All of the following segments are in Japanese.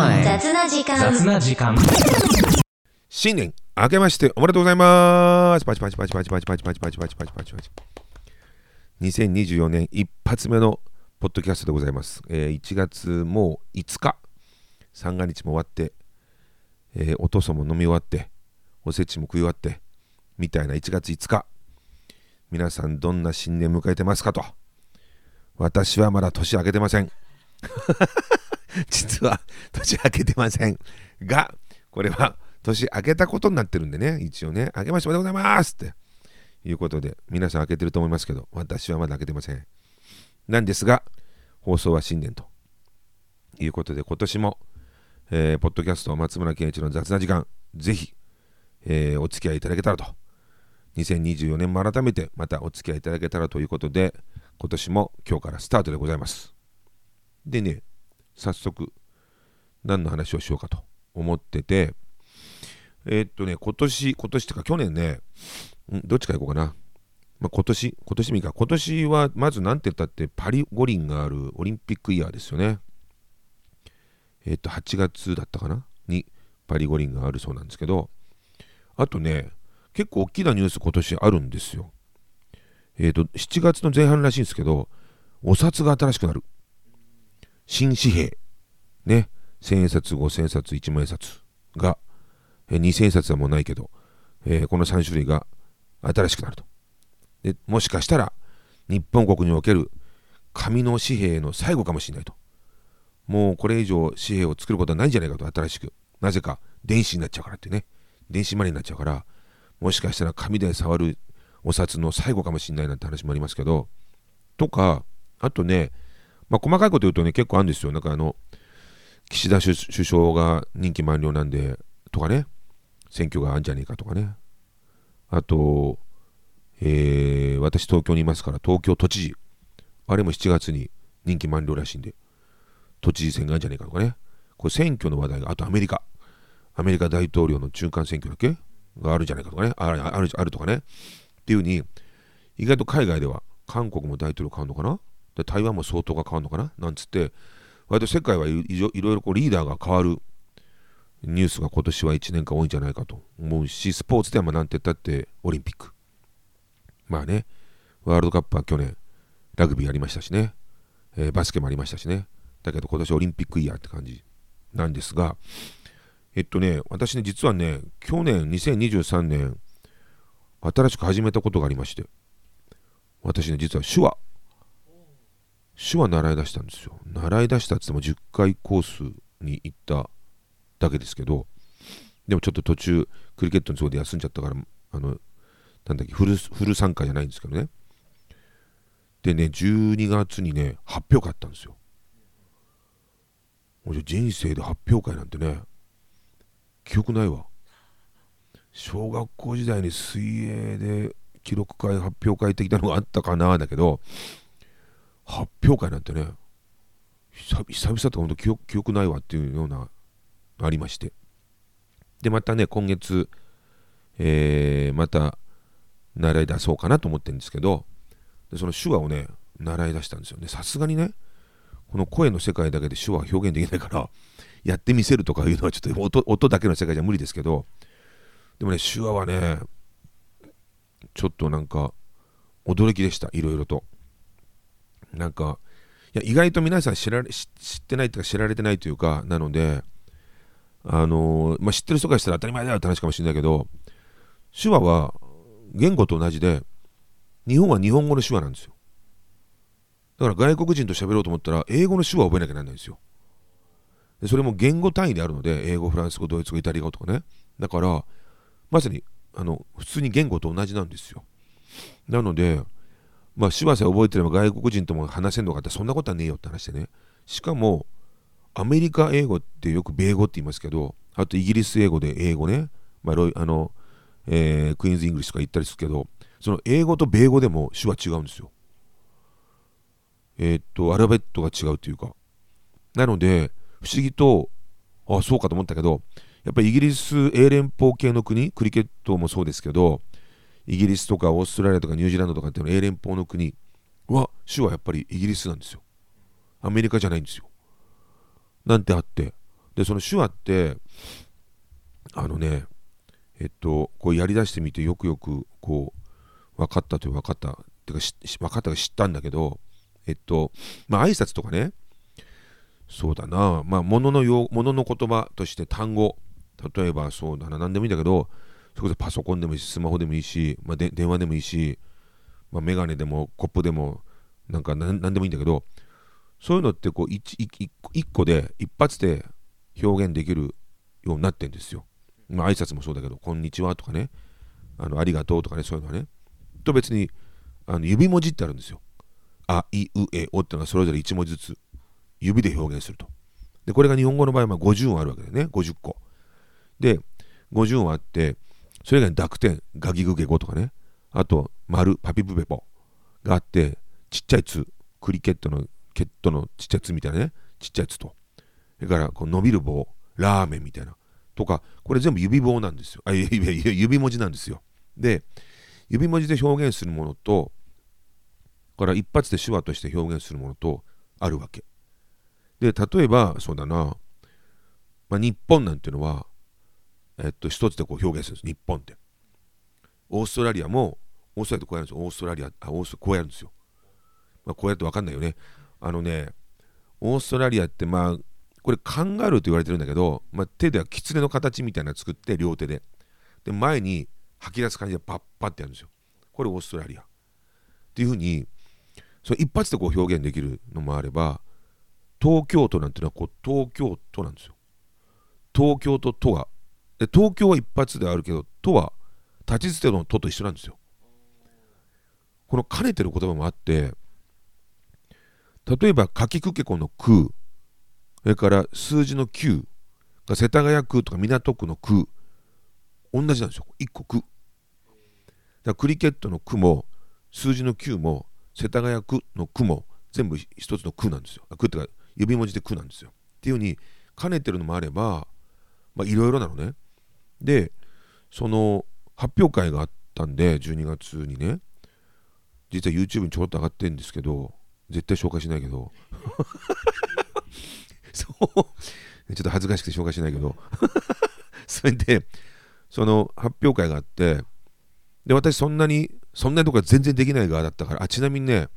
time. 雑な時間。雑な時間。新年明けましておめでとうございます。パチパチパチパチパチパチパチパチパチパチパチパチ2024年一発目のポッドキャストでございます、えー1月もう5日。三が日も終わって、えーお父さんも飲み終わっておせちも食い終わってみたいな1月5日。皆さんどんな新年迎えてますかと。私はまだ年明けてません 実は年明けてません。がこれは年明けたことになってるんでね。一応ね。明けましておめでとうございますって。いうことで皆さん明けてると思いますけど私はまだ明けてません。なんですが放送は新年と。いうことで今年も、えーポッドキャスト松村健一の雑な時間ぜひ、えーお付き合いいただけたらと。2024年も改めてまたお付き合いいただけたらということで今年も今日からスタートでございます。でね早速何の話をしようかと思ってて。えーっとね今年今年ってか去年ねどっちからいこうかな、まあ、今年今年もいいか。今年はまず何て言ったってパリ五輪があるオリンピックイヤーですよね。えーっと8月だったかな？にパリ五輪があるそうなんですけど。あとね結構大きなニュース今年あるんですよ。えーっと7月の前半らしいんですけどお札が新しくなる。新紙幣。ね。1000円札5000円札1万円札がえー2000円札はもうないけど、えーこの3種類が新しくなると。でもしかしたら日本国における紙の紙幣の最後かもしれないと。もうこれ以上紙幣を作ることはないんじゃないかと。新しく。なぜか電子になっちゃうからってね。電子マネーになっちゃうからもしかしたら紙で触るお札の最後かもしれないなんて話もありますけどとかあとねまあ細かいこと言うとね結構あるんですよ。なんかあの岸田首相が任期満了なんでとかね。選挙があるんじゃねえかとかね。あと、えー私東京にいますから東京都知事。あれも7月に任期満了らしいんで都知事選があるんじゃねえかとかね。これ選挙の話題があとアメリカ。アメリカ大統領の中間選挙だけ？があるんじゃないかとかね。あるあるあるとかね。っていうふうに意外と海外では韓国も大統領変わるのかな？台湾も総統が変わるのかな？なんつって割と世界はいろいろこうリーダーが変わる。ニュースが今年は1年間多いんじゃないかと思うしスポーツではまあなんて言ったってオリンピック。まあねワールドカップは去年ラグビーありましたしね、えーバスケもありましたしね。だけど今年オリンピックイヤーって感じなんですがえっとね私ね実はね去年2023年新しく始めたことがありまして私ね実は手話。手話習い出したんですよ。習い出したって言っても10回コースに行っただけですけどでもちょっと途中クリケットのそうで休んじゃったからあのなんだっけフルフル参加じゃないんですけどね。でね12月にね発表会あったんですよ。もう人生で発表会なんてね記憶ないわ。小学校時代に水泳で記録会発表会的なのがあったかなだけど発表会なんてね久々とか本当記憶記憶ないわっていうようなありまして。でまたね今月、えーまた習い出そうかなと思ってるんですけどでその手話をね習い出したんですよ。ねさすがにねこの声の世界だけで手話は表現できないからやってみせるとかいうのはちょっと音音だけの世界じゃ無理ですけどでもね手話はねちょっとなんか驚きでした。いろいろと。なんかいや意外と皆さん知られ知ってないというか知られてないというかなのであのーまあ、知ってる人からしたら当たり前だよって話かもしれないけど手話は言語と同じで日本は日本語の手話なんですよ。だから外国人と喋ろうと思ったら英語の手話を覚えなきゃならないんですよ。でそれも言語単位であるので英語フランス語ドイツ語イタリア語とかね。だからまさにあの普通に言語と同じなんですよ。なのでまあ手話さえ覚えてれば外国人とも話せんのかってそんなことはねえよって話でね。しかもアメリカ英語ってよく米語って言いますけどあとイギリス英語で英語ね、まあ、あのえークイーンズ・イングリッシュとか言ったりするけどその英語と米語でも手話違うんですよ。えーっとアルファベットが違うというか。なので不思議とあそうかと思ったけどやっぱりイギリス英連邦系の国クリケットもそうですけどイギリスとかオーストラリアとかニュージーランドとかっていうの英連邦の国は手話やっぱりイギリスなんですよ。アメリカじゃないんですよ。なんてあって。でその手話ってあのねえっとこうやりだしてみてよくよくこう分かったという分かった。っていうか分かったか知ったんだけどえっとまあ挨拶とかね。そうだな。まあ物のの用物の言葉として単語。例えばそうだな。何でもいいんだけどそこそパソコンでもいいしスマホでもいいし、まあ、電話でもいいし、まあ、メガネでもコップでもなんか何でもいいんだけどそういうのってこう一個で一発で表現できるようになってんですよ。まあ挨拶もそうだけど、こんにちはとかね、あのありがとうとかね、そういうのはね。と別にあの指文字ってあるんですよ。あ、い、う、え、おってのがそれぞれ1文字ずつ指で表現すると。で、これが日本語の場合は50音あるわけでね、50個。で、50音あって、それ以外に濁点、ガギグゲゴとかね、あと、丸、パピプペポがあって、ちっちゃいつ、クリケットの、ケットのちっちゃいつみたいなね、ちっちゃいつと。それから、こう伸びる棒、ラーメンみたいな。とか、これ全部指棒なんですよ。あ、いやいやいや指文字なんですよ。で、指文字で表現するものと、から一発で手話として表現するものとあるわけ。で、例えば、そうだな、まあ、日本なんていうのは、えっと、一つでこう表現するんです。日本って。オーストラリアも、オーストラリアってこうやるんですよ。オーストラリア、あ、オースこうやるんですよ。まあ、こうやってわかんないよね。あのね、オーストラリアって、まあ、これカンガルーと言われてるんだけど、まあ、手では狐の形みたいなの作って両手でで前に吐き出す感じでパッパってやるんですよこれオーストラリアっていうふうにそ一発でこう表現できるのもあれば東京都なんていうのはこう東京都なんですよ東京と都がで東京は一発であるけど都は立ち捨ての都と一緒なんですよ。この兼ねてる言葉もあって例えばかきくけこの空それから数字の9が世田谷区とか港区の区同じなんですよ。1個区。だクリケットの区も数字の9も世田谷区の区も全部一つの区なんですよ。区ってか指文字で区なんですよ。っていうふうに兼ねてるのもあればまあいろいろなのね。でその発表会があったんで12月にね。実は YouTube にちょろっと上がってるんですけど絶対紹介しないけど。そう。ちょっと恥ずかしくて紹介しないけど。それでその発表会があってで私そんなにそんなとこ全然できない側だったからあちなみにね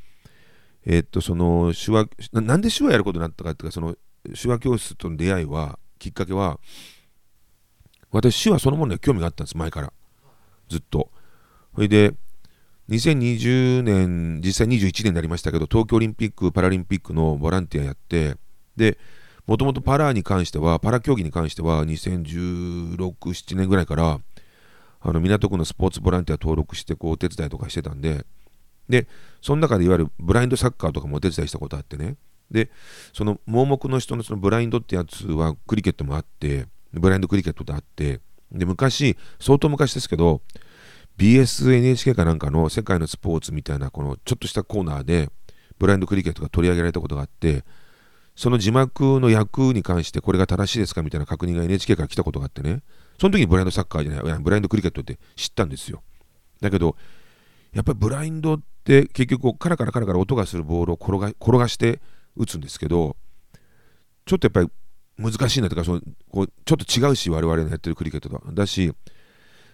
えー、っとその手話なんで手話やることになったかっていうかその手話教室との出会いはきっかけは私手話そのものに興味があったんです前から。ずっと。それで2020年実際21年になりましたけど東京オリンピック・パラリンピックのボランティアやってでもともとパラに関しては、パラ競技に関しては、2016、7年ぐらいから、あの港区のスポーツボランティア登録してこうお手伝いとかしてたんで、で、その中でいわゆるブラインドサッカーとかもお手伝いしたことあってね、で、その盲目の人のそのブラインドってやつはクリケットもあって、ブラインドクリケットってあって、で、昔、相当昔ですけど、BSNHK かなんかの世界のスポーツみたいな、このちょっとしたコーナーで、ブラインドクリケットが取り上げられたことがあって、その字幕の役に関してこれが正しいですかみたいな確認が NHK から来たことがあってね、その時にブラインドサッカーじゃない、ブラインドクリケットって知ったんですよ。だけど、やっぱりブラインドって結局カラカラカラカラ音がするボールを転が転がして打つんですけど、ちょっとやっぱり難しいなというかそのこうちょっと違うし我々のやってるクリケットとだし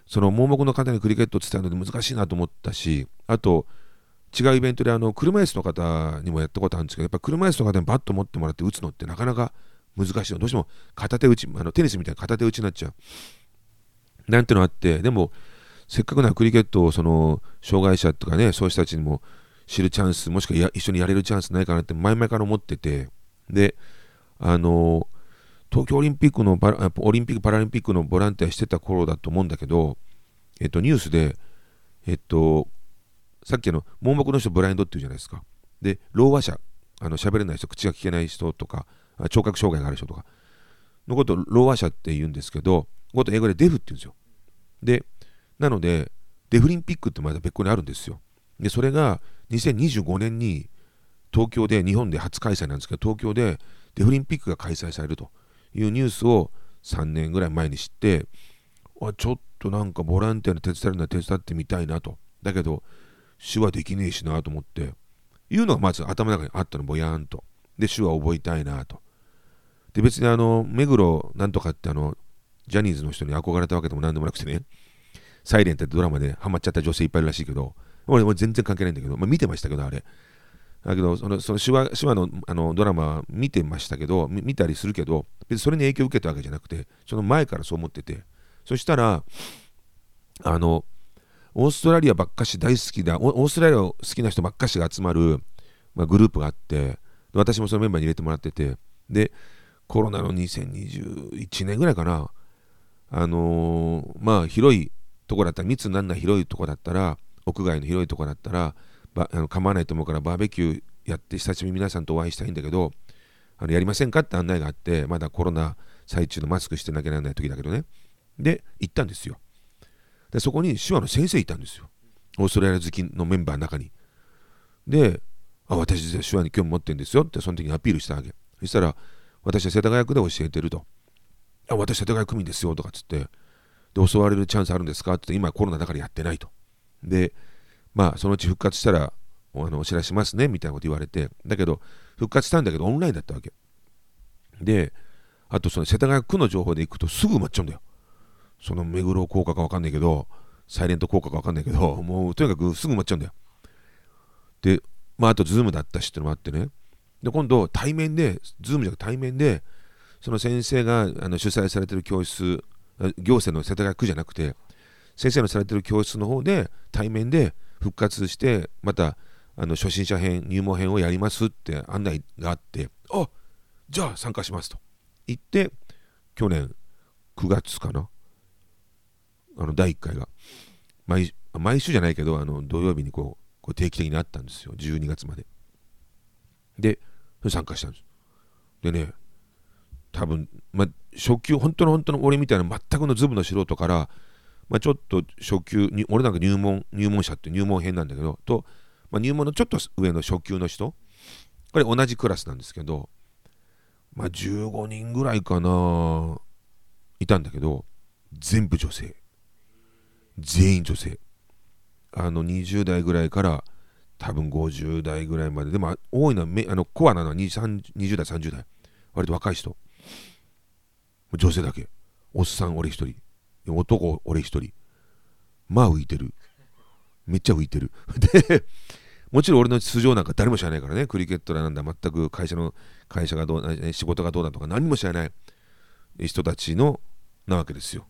その盲目の方にクリケットを伝えるので難しいなと思ったしあと違うイベントであの車椅子の方にもやったことあるんですけどやっぱ車椅子の方にバット持ってもらって打つのってなかなか難しいの。どうしても片手打ちあのテニスみたいな片手打ちになっちゃう。なんてのあってでもせっかくならクリケットをその障害者とかねそういう人たちにも知るチャンスもしくは一緒にやれるチャンスないかなって前々から思ってて。であの東京オリンピックのオリンピック・パラリンピックのボランティアしてた頃だと思うんだけど、えっと、ニュースで、えっと、さっきの盲目の人ブラインドっていうじゃないですか。で、老和者、あの喋れない人、口が聞けない人とか、聴覚障害がある人とかのことを老和者って言うんですけど、こと英語でデフって言うんですよ。で、なので、デフリンピックってまだ別個にあるんですよ。で、それが2025年に東京で、日本で初開催なんですけど、東京でデフリンピックが開催されるというニュースを3年ぐらい前に知って、ちょっとなんかボランティアの手伝いの手伝ってみたいなと。だけど、手話できねえしなと思っていうのがまず頭の中にあったの。ぼやーんと。で手話覚えたいなと。で別にあの目黒なんとかってあのジャニーズの人に憧れたわけでもなんでもなくてねサイレンってドラマでハマっちゃった女性いっぱいいるらしいけど俺も全然関係ないんだけど、まあ、見てましたけどあれ。だけどそのその手話手話のあのドラマ見てましたけど見たりするけど別にそれに影響を受けたわけじゃなくてその前からそう思ってて。そしたらあのオーストラリアばっかし大好きだオーストラリア好きな人ばっかしが集まる、まあ、グループがあって私もそのメンバーに入れてもらっててでコロナの2021年ぐらいかな。あのー、まあ広いとこだったら密にならない広いとこだったら屋外の広いとこだったらばあの構わないと思うからバーベキューやって久しぶりに皆さんとお会いしたいんだけどあのやりませんかって案内があってまだコロナ最中のマスクしてなきゃならない時だけどね。で行ったんですよ。でそこに手話の先生いたんですよ。オーストラリア好きのメンバーの中に。であ私実は手話に興味持ってるんですよってその時にアピールしたわけ。そしたら私は世田谷区で教えてると。あ私世田谷区民ですよとかっつってで教われるチャンスあるんですかって今コロナだからやってないと。でまあそのうち復活したらあのお知らせしますねみたいなこと言われてだけど復活したんだけどオンラインだったわけ。であとその世田谷区の情報で行くとすぐ埋まっちゃうんだよ。その目黒効果か分かんないけどサイレント効果か分かんないけどもうとにかくすぐ埋まっちゃうんだよ。でまああとズームだったしってのもあってね。で今度対面でズームじゃなくて対面でその先生があの主催されてる教室行政の世田谷区じゃなくて先生のされてる教室の方で対面で復活してまたあの初心者編入門編をやりますって案内があってあじゃあ参加しますと。言って去年9月かなあの第1回が毎毎週じゃないけどあの土曜日にこうこう定期的にあったんですよ。12月まで。で参加したんです。でね多分、ま、初級本当の本当の俺みたいな全くのズブの素人からまあ、ちょっと初級に俺なんか入門入門者って入門編なんだけどと、まあ、入門のちょっと上の初級の人これ同じクラスなんですけど、まあ、15人ぐらいかないたんだけど全部女性。全員女性。あの20代ぐらいから多分50代ぐらいまで。でも多いのはあのコアなのは 20, 20代30代。割と若い人。女性だけ。おっさん俺一人。男俺一人。まあ浮いてる。めっちゃ浮いてる。でもちろん俺の素性なんか誰も知らないからね。クリケットだなんだ全く会社の会社がどう仕事がどうだとか何も知らない人たちのなわけですよ。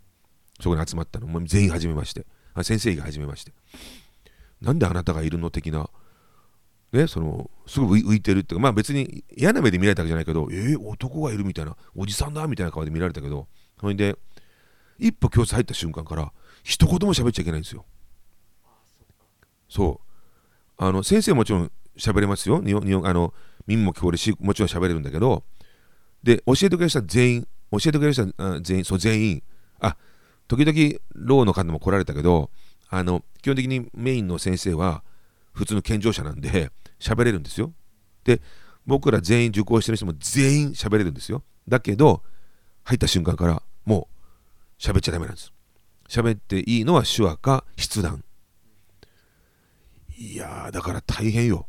そこに集まったの。もう全員初めまして。あ先生が初めまして。なんであなたがいるの？的な。ねそのすぐ浮いてるっていうかまあ別に嫌な目で見られたわけじゃないけどえー、男がいるみたいな。おじさんだみたいな顔で見られたけど。それで一歩教室入った瞬間から一言も喋っちゃいけないんですよ。そう。あの先生もちろん喋れますよ。日本あの耳も聞こえるしもちろん喋れるんだけどで教えてくれる人は全員教えてくれる人は全員そう全員。あ時々ローの方も来られたけどあの基本的にメインの先生は普通の健常者なんで喋れるんですよ。で僕ら全員受講してる人も全員喋れるんですよ。だけど入った瞬間からもう喋っちゃダメなんです。喋っていいのは手話か筆談。いやー、だから大変よ。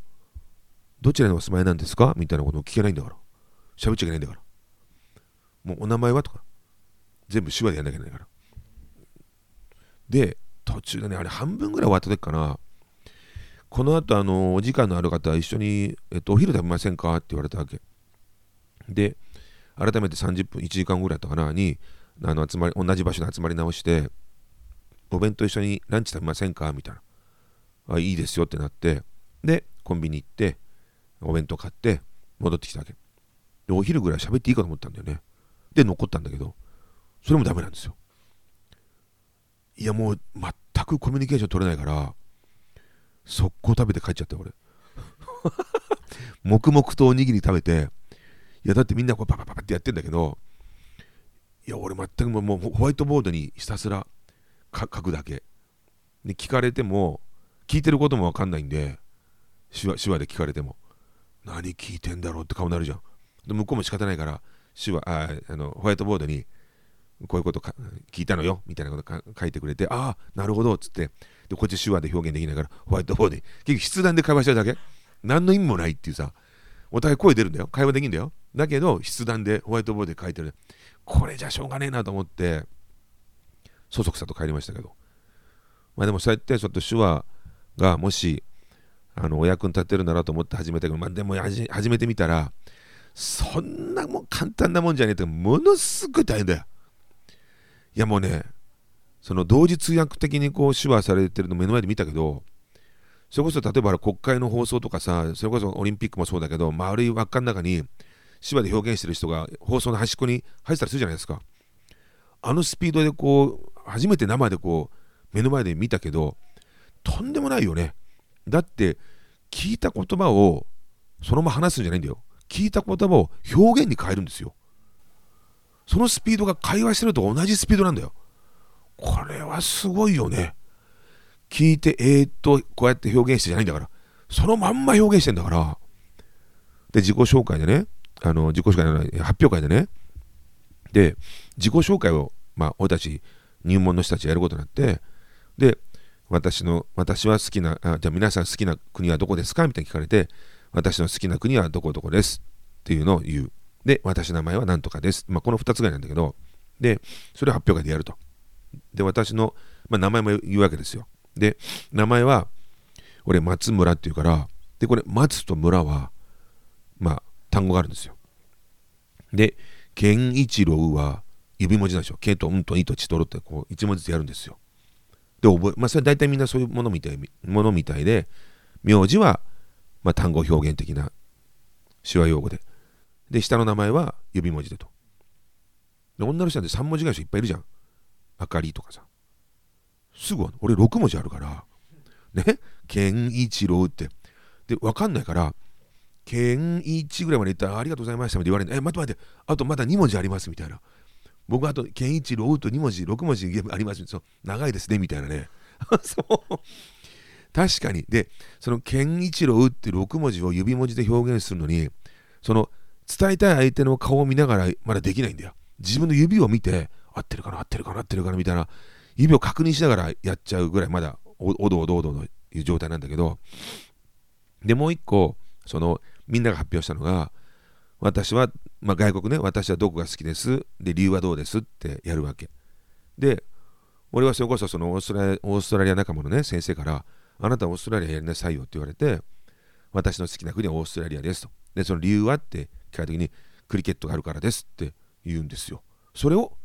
どちらにお住まいなんですか？みたいなことを聞けないんだから。喋っちゃいけないんだから。もうお名前はとか。全部手話でやんなきゃいけないから。で、途中でね、あれ半分ぐらい終わった時かな。この後、あの、お時間のある方は一緒に、えっと、お昼食べませんか？って言われたわけ。で、改めて30分、1時間ぐらいだったかなに、あの集まり同じ場所に集まり直してお弁当一緒にランチ食べませんか？みたいな。あいいですよってなってでコンビニ行ってお弁当買って戻ってきたわけ。でお昼ぐらい喋っていいかと思ったんだよね。で残ったんだけどそれもダメなんですよ。いやもう全くコミュニケーション取れないから速攻食べて帰っちゃった俺。黙々とおにぎり食べていやだってみんなこうパパパパってやってんだけどいや俺全くもうホワイトボードにひたすら書くだけ。で聞かれても聞いてることも分かんないんで手話手話で聞かれても。何聞いてんだろうって顔になるじゃん。で向こうも仕方ないから手話ああのホワイトボードにこういうこと聞いたのよみたいなこと書いてくれてああなるほどっつって。でこっち手話で表現できないからホワイトボードに。結局筆談で会話してるだけ。何の意味もないっていうさ。お互い声出るんだよ。会話できるんだよ。だけど筆談でホワイトボードで書いてる。これじゃしょうがねえなと思ってそそくさと帰りましたけど。まあでもそうやってちょっと手話がもしあのお役に立てるならと思って始めたけど、まあ、でも始めてみたらそんなもん簡単なもんじゃねえってものすごい大変だよ。いやもうねその同時通訳的にこう手話されてるの目の前で見たけどそれこそ例えば国会の放送とかさそれこそオリンピックもそうだけど丸い輪っかの中に手話で表現してる人が放送の端っこに入ってたりするじゃないですか。あのスピードでこう初めて生でこう目の前で見たけどとんでもないよね。だって聞いた言葉をそのまま話すんじゃないんだよ。聞いた言葉を表現に変えるんですよ。そのスピードが会話してると同じスピードなんだよ。これはすごいよね。聞いてえー、っとこうやって表現してじゃないんだから。そのまんま表現してんだから。で自己紹介でねあの自己紹介の発表会でね。で自己紹介をまあ俺たち入門の人たちがやることになってで私の私は好きなあじゃあ皆さん好きな国はどこですか？みたいに聞かれて私の好きな国はどこどこです。っていうのを言う。で私の名前は何とかです、まあ、この2つぐらいなんだけどでそれを発表会でやると。で私の、まあ、名前も言うわけですよ。で名前は俺松村っていうからでこれ松と村は単語があるんですよで健一郎は指文字なんでしょ。けとうんといとちとろってこう一文字でやるんですよ。で、覚え、まあそれ大体みんなそういうものみたいものみたいで、名字は、まあ、単語表現的な手話用語で。で、下の名前は指文字でと。で、女の人なんて3文字ぐらい人いっぱいいるじゃん。あかりとかさ。すぐ俺6文字あるから、ね、健一郎って。で、わかんないから、健一ぐらいまで言ったらありがとうございましたって言われるえ、待って待って、あとまだ2文字ありますみたいな。僕あと健一郎と2文字6文字ありますそう長いですねみたいなね。そう。確かに。でその健一郎って6文字を指文字で表現するのにその伝えたい相手の顔を見ながらまだできないんだよ。自分の指を見て合ってるかな合ってるかな合ってるかなみたいな指を確認しながらやっちゃうぐらいまだおどおどおどのいう状態なんだけど。でもう一個そのみんなが発表したのが私は、まあ、外国ね、私はどこが好きです。で、理由はどうですってやるわけ。で、俺はそれこそそのオーストラリアオーストラリア仲間のね、先生から、あなたオーストラリアやりなさいよって言われて、私の好きな国はオーストラリアですと。で、その理由はって聞かれた時に、クリケットがあるからですって言うんですよ。それを、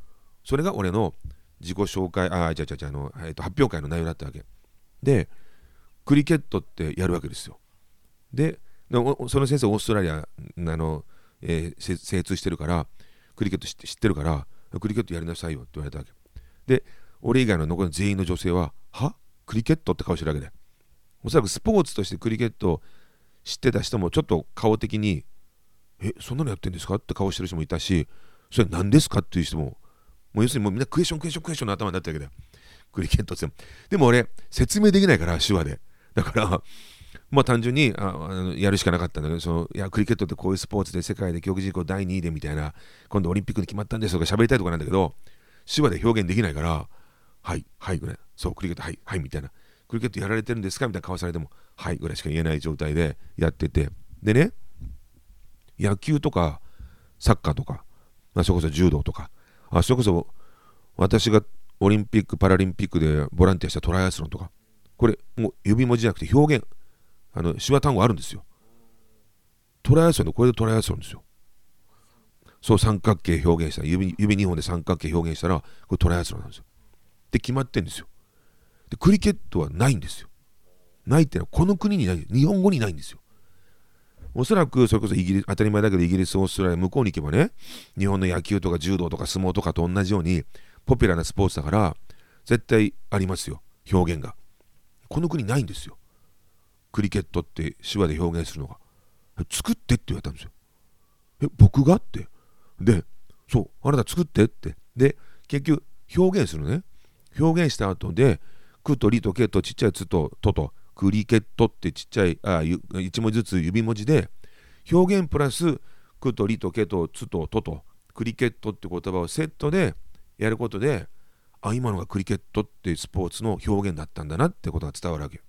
それが俺の自己紹介、あ、じゃじゃじゃあの、えー、と発表会の内容だったわけ。で、クリケットってやるわけですよ。で、その先生、オーストラリア、あの、えー、精通してるからクリケット知ってるからクリケットやりなさいよって言われたわけ。で俺以外の残りの全員の女性はは？クリケットって顔してるわけで。おそらくスポーツとしてクリケット知ってた人もちょっと顔的にえそんなのやってんですか？って顔してる人もいたしそれ何ですか？っていう人ももう要するにもうみんなクエスチョンクエスチョンクエスチョンの頭になったわけで。クリケットって。でも俺説明できないから手話で。だからまあ単純にああのやるしかなかったんだけどそのいやクリケットってこういうスポーツで世界で競技人口第2位でみたいな今度オリンピックに決まったんですとか喋りたいとかなんだけど手話で表現できないからはいはいぐらい。そうクリケットはいはいみたいな。クリケットやられてるんですかみたいな顔されてもはいぐらいしか言えない状態でやってて。でね野球とかサッカーとか、まあ、それこそ柔道とかあそれこそ私がオリンピック・パラリンピックでボランティアしたトライアスロンとかこれもう指文字じゃなくて表現。あの手話単語あるんですよ。トライアスロンでこれでトライアスロンですよ。そう三角形表現したら指指2本で三角形表現したらこれトライアスロンなんですよ。で決まってんですよ。でクリケットはないんですよ。ないっていうのはこの国にない。日本語にないんですよ。おそらくそれこそイギリス当たり前だけどイギリス、オーストラリア向こうに行けばね日本の野球とか柔道とか相撲とかと同じようにポピュラーなスポーツだから絶対ありますよ。表現が。この国ないんですよ。クリケットって手話で表現するのが。作ってって言われたんですよ。え僕がって。でそうあなた作ってって。で結局表現するね。表現した後でクとリとケとちっちゃいツとトとクリケットってちっちゃいあ1文字ずつ指文字で表現プラスクとリとケとツとトとクリケットって言葉をセットでやることであ今のがクリケットってスポーツの表現だったんだなってことが伝わるわけ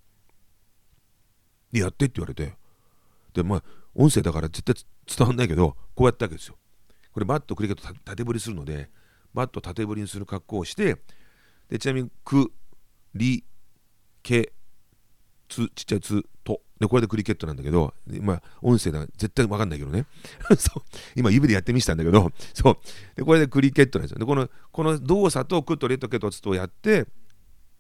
でやってって言われて。でまあ音声だから絶対伝わんないけどこうやったわけですよ。これバットクリケット縦振りするのでバット縦振りにする格好をしてでちなみに「く」「り」「け」「つ」ちっちゃい「つ」「と」でこれでクリケットなんだけどまあ音声だ絶対分かんないけどね。そう。今指でやってみせたんだけどそう。でこれでクリケットなんですよ。でこのこの動作と「く」と「れ」と「け」と「つ」とやって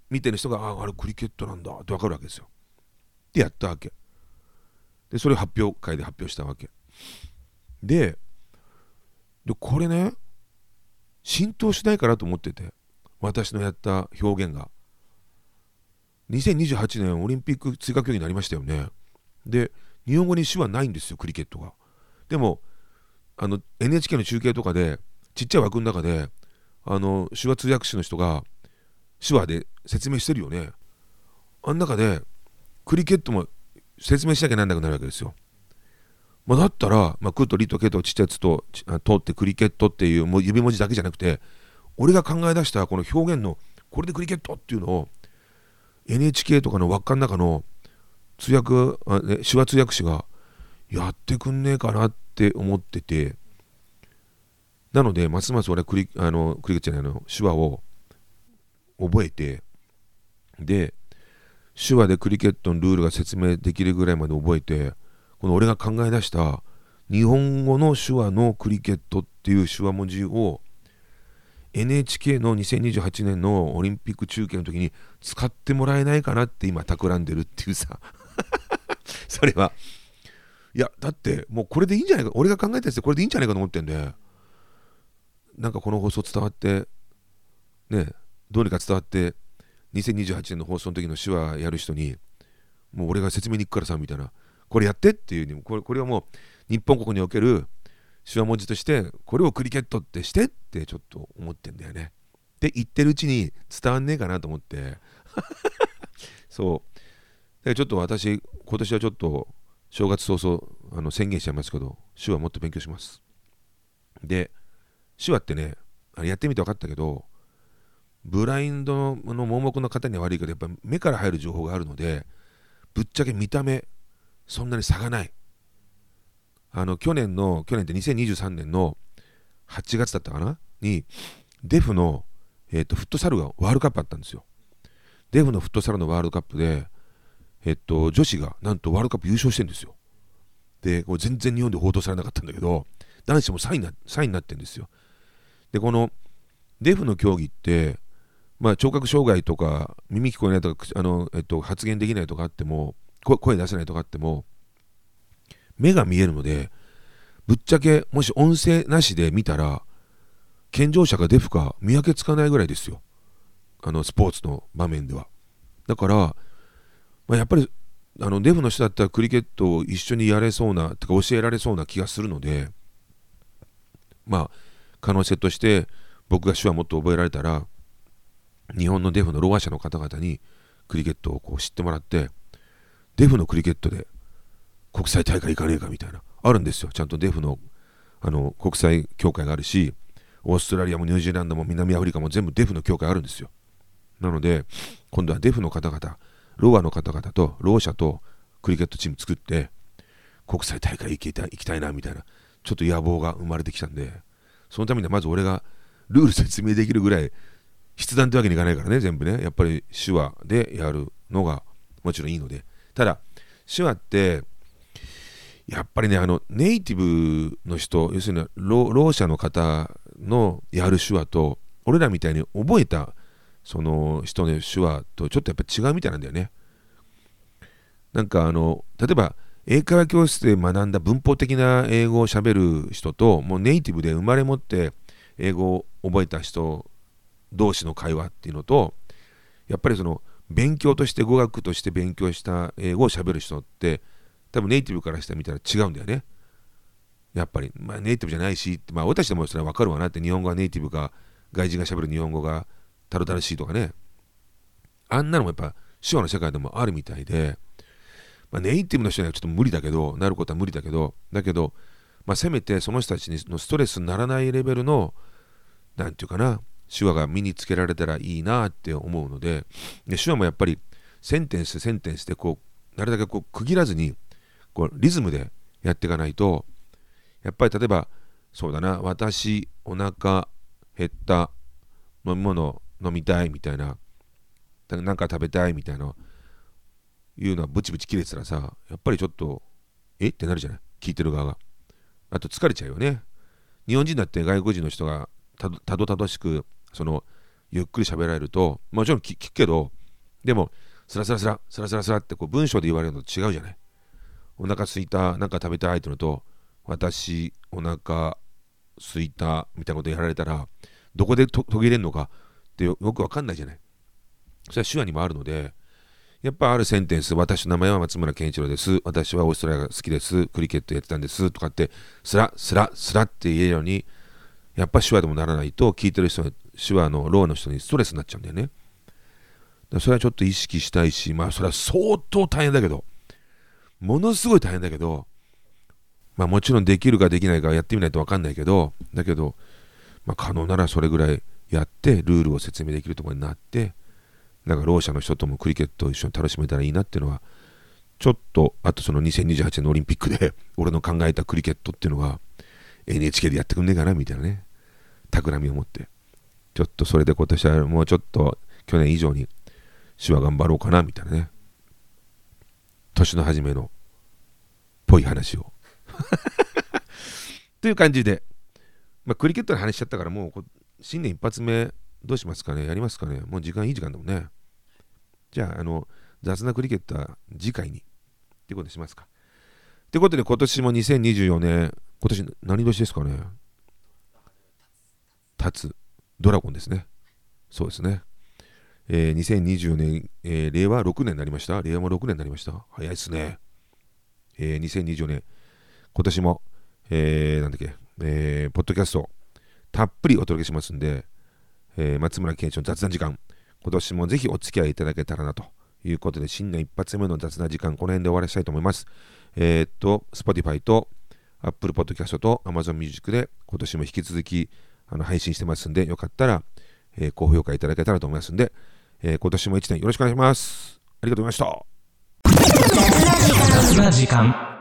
見てる人がああれクリケットなんだって分かるわけですよ。でやったわけ。でそれを発表会で発表したわけ。ででこれね浸透しないかなと思ってて私のやった表現が。2028年オリンピック追加競技になりましたよね。で日本語に手話ないんですよクリケットが。でもあの NHK の中継とかでちっちゃい枠の中であの手話通訳士の人が手話で説明してるよね。あん中でクリケットも説明しなきゃなんなくなるわけですよ。まあ、だったら、まあ、クとリとケとちっちゃいつととってクリケットっていうもう指文字だけじゃなくて俺が考え出したこの表現のこれでクリケットっていうのを NHK とかの輪っかの中の通訳あ、ね、手話通訳士がやってくんねえかなって思っててなのでますます俺クリあのクリケットじゃないの手話を覚えてで手話でクリケットのルールが説明できるぐらいまで覚えてこの俺が考え出した日本語の手話のクリケットっていう手話文字を NHK の2028年のオリンピック中継の時に使ってもらえないかなって今企んでるっていうさ。それは。いやだってもうこれでいいんじゃないか？俺が考えたやつでこれでいいんじゃないかと思ってんでなんかこの放送伝わってねどうにか伝わって2028年の放送の時の手話やる人にもう俺が説明に行くからさみたいな。これやってっていうにこれこれはもう日本国における手話文字としてこれをクリケットってしてってちょっと思ってんだよね。って言ってるうちに伝わんねえかなと思って。そう。でちょっと私今年はちょっと正月早々あの宣言しちゃいますけど手話もっと勉強します。で手話ってねあれやってみて分かったけどブラインドの盲目の方には悪いけどやっぱ目から入る情報があるのでぶっちゃけ見た目そんなに差がない。あの去年の去年って2023年の8月だったかな？にデフの、えーと、フットサルがワールドカップあったんですよ。デフのフットサルのワールドカップでえっと女子がなんとワールドカップ優勝してるんですよ。でこれ全然日本で報道されなかったんだけど男子も3位な3位になってるんですよ。でこのデフの競技ってまあ、聴覚障害とか耳聞こえないとかあの、えっと、発言できないとかあっても声出せないとかあっても目が見えるのでぶっちゃけもし音声なしで見たら健常者がデフか見分けつかないぐらいですよ。あのスポーツの場面では。だから、まあ、やっぱりあのデフの人だったらクリケットを一緒にやれそうなとか教えられそうな気がするのでまあ可能性として僕が手話もっと覚えられたら日本のデフのろう者の方々にクリケットをこう知ってもらってデフのクリケットで国際大会行かねえかみたいなあるんですよ。ちゃんとデフのあの国際協会があるしオーストラリアもニュージーランドも南アフリカも全部デフの協会あるんですよ。なので今度はデフの方々ロアの方々とろう者とクリケットチーム作って国際大会行きた行きたいなみたいなちょっと野望が生まれてきたんでそのためにはまず俺がルール説明できるぐらい筆談ってわけにいかないからね全部ね。やっぱり手話でやるのがもちろんいいので。ただ手話ってやっぱりねあのネイティブの人要するにろう者の方のやる手話と俺らみたいに覚えたその人の手話とちょっとやっぱ違うみたいなんだよね。なんかあの例えば英会話教室で学んだ文法的な英語をしゃべる人ともうネイティブで生まれ持って英語を覚えた人同士の会話っていうのとやっぱりその勉強として語学として勉強した英語をしゃべる人って多分ネイティブからしてみたら違うんだよね。やっぱり、まあ、ネイティブじゃないし、まあ、私でもそれは分かるわなって日本語はネイティブが外人がしゃべる日本語がたるたるしいとかねあんなのもやっぱ手話の世界でもあるみたいで、まあ、ネイティブの人にはちょっと無理だけどなることは無理だけどだけど、まあ、せめてその人たちのストレスにならないレベルの何て言うかな手話が身につけられたらいいなって思うのでで手話もやっぱりセンテンスセンテンスでこうなるだけこう区切らずにこうリズムでやっていかないとやっぱり例えばそうだな私お腹減った飲み物飲みたいみたいななんか食べたいみたいないうのはブチブチ切れてたらさやっぱりちょっとえ？ってなるじゃない？聞いてる側が。あと疲れちゃうよね。日本人だって外国人の人がたどたどしくそのゆっくり喋られるともちろん聞くけどでもスラスラスラスラスラスラってこう文章で言われるのと違うじゃないお腹すいたなんか食べたいってのと私お腹すいたみたいなことやられたらどこで途切れるのかってよくわかんないじゃないそれは手話にもあるのでやっぱあるセンテンス、私の名前は松村健一郎です。私はオーストラリアが好きです。クリケットやってたんです。とかって、スラ、スラ、スラって言えるように、やっぱ手話でもならないと、聞いてる人手話のローの人にストレスになっちゃうんだよね。それはちょっと意識したいし、まあそれは相当大変だけど、ものすごい大変だけど、まあもちろんできるかできないかやってみないと分かんないけど、だけど、まあ可能ならそれぐらいやって、ルールを説明できるところになって、なんかろう者の人ともクリケットを一緒に楽しめたらいいなっていうのは、ちょっと、あとその2028年のオリンピックで、俺の考えたクリケットっていうのは、NHK でやってくんねえかなみたいなね、企みを持って、ちょっとそれで今年はもうちょっと去年以上に手話頑張ろうかなみたいなね、年の初めのぽい話を。という感じで、まあ、クリケットの話しちゃったからもう新年一発目どうしますかねやりますかねもう時間いい時間だもんね。じゃあ、あの、雑なクリケットは次回に。ってことにしますか。ということで、今年も2024年、今年何年ですかね立つドラゴンですね。そうですね。えー、2024年、えー、令和6年になりました？令和6年になりました？早いですね。えー、2024年、今年も、えー、なんだっけ、えー、ポッドキャスト、たっぷりお届けしますんで、えー、松村健一の雑談時間、今年もぜひお付き合いいただけたらなということで、新年一発目の雑談時間、この辺で終わらせたいと思います。えー、っと、Spotify と Apple Podcast と Amazon Music で今年も引き続きあの配信してますんで、よかったら、えー、高評価いただけたらと思いますんで、えー、今年も1年よろしくお願いします。ありがとうございました。